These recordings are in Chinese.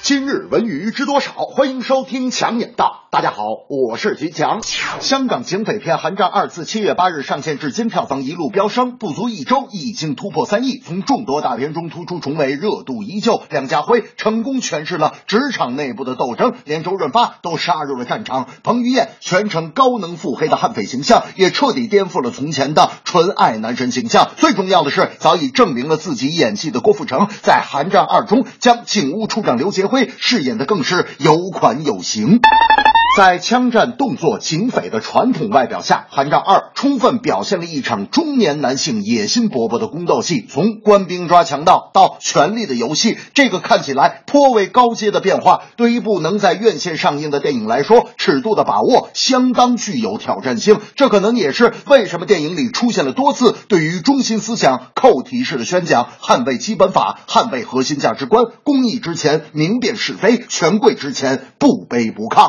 今日文娱知多少？欢迎收听强言道。大家好，我是徐强。香港警匪片《寒战二》自七月八日上线至今，票房一路飙升，不足一周已经突破三亿。从众多大片中突出重围，热度依旧。梁家辉成功诠释了职场内部的斗争，连周润发都杀入了战场。彭于晏全程高能腹黑的悍匪形象，也彻底颠覆了从前的纯爱男神形象。最重要的是，早已证明了自己演技的郭富城，在《寒战二》中将警务处长刘杰饰演的更是有款有型。在枪战、动作、警匪的传统外表下，《寒战二》充分表现了一场中年男性野心勃勃的宫斗戏。从官兵抓强盗到权力的游戏，这个看起来颇为高阶的变化，对一部能在院线上映的电影来说，尺度的把握相当具有挑战性。这可能也是为什么电影里出现了多次对于中心思想扣题式的宣讲：捍卫基本法，捍卫核心价值观，公义之前明辨是非，权贵之前不卑不亢。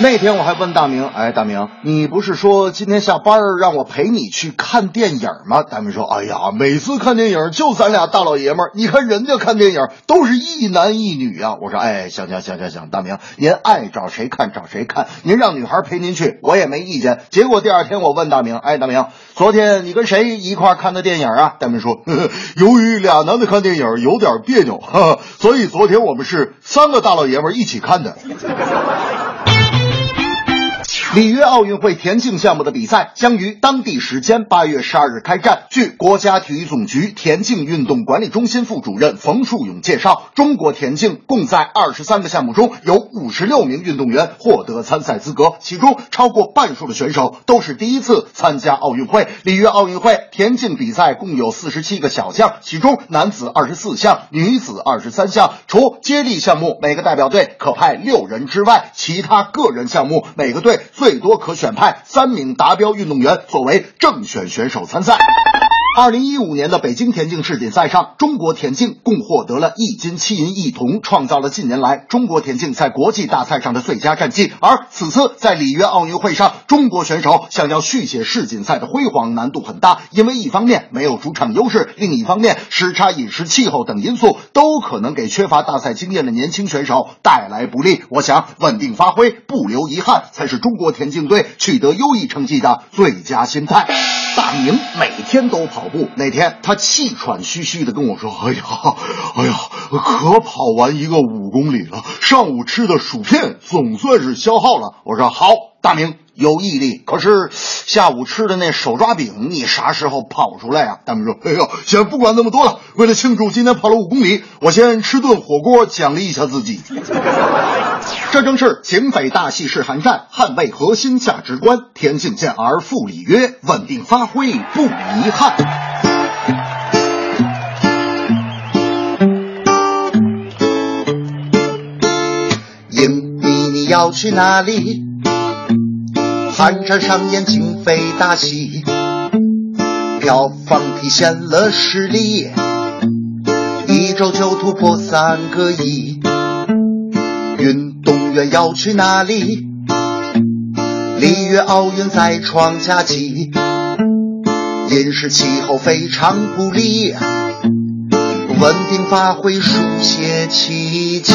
那天我还问大明，哎，大明，你不是说今天下班让我陪你去看电影吗？大明说，哎呀，每次看电影就咱俩大老爷们儿，你看人家看电影都是一男一女啊。我说，哎，行行行行行，大明，您爱找谁看找谁看，您让女孩陪您去，我也没意见。结果第二天我问大明，哎，大明，昨天你跟谁一块看的电影啊？大明说，呵呵由于俩男的看电影有点别扭，哈哈，所以昨天我们是三个大老爷们儿一起看的。里约奥运会田径项目的比赛将于当地时间八月十二日开战。据国家体育总局田径运动管理中心副主任冯树勇介绍，中国田径共在二十三个项目中有五十六名运动员获得参赛资格，其中超过半数的选手都是第一次参加奥运会。里约奥运会田径比赛共有四十七个小项，其中男子二十四项，女子二十三项。除接力项目每个代表队可派六人之外，其他个人项目每个队最多可选派三名达标运动员作为正选选手参赛。二零一五年的北京田径世锦赛上，中国田径共获得了一金七银一铜，创造了近年来中国田径在国际大赛上的最佳战绩。而此次在里约奥运会上，中国选手想要续写世锦赛的辉煌，难度很大，因为一方面没有主场优势，另一方面时差、饮食、气候等因素都可能给缺乏大赛经验的年轻选手带来不利。我想，稳定发挥，不留遗憾，才是中国田径队取得优异成绩的最佳心态。大明每天都跑步，那天他气喘吁吁的跟我说：“哎呀，哎呀，可跑完一个五公里了。上午吃的薯片总算是消耗了。”我说：“好，大明有毅力。可是下午吃的那手抓饼，你啥时候跑出来呀、大明说：“哎呦，先不管那么多了，为了庆祝今天跑了五公里，我先吃顿火锅奖励一下自己。”这正是警匪大戏是寒战，捍卫核心价值观，田径健儿赴里约，稳定发挥不遗憾。影迷你要去哪里？寒战上演警匪大戏，票房体现了实力，一周就突破三个亿。运要去哪里？里约奥运再创佳绩，饮食气候非常不利，稳定发挥书写奇迹。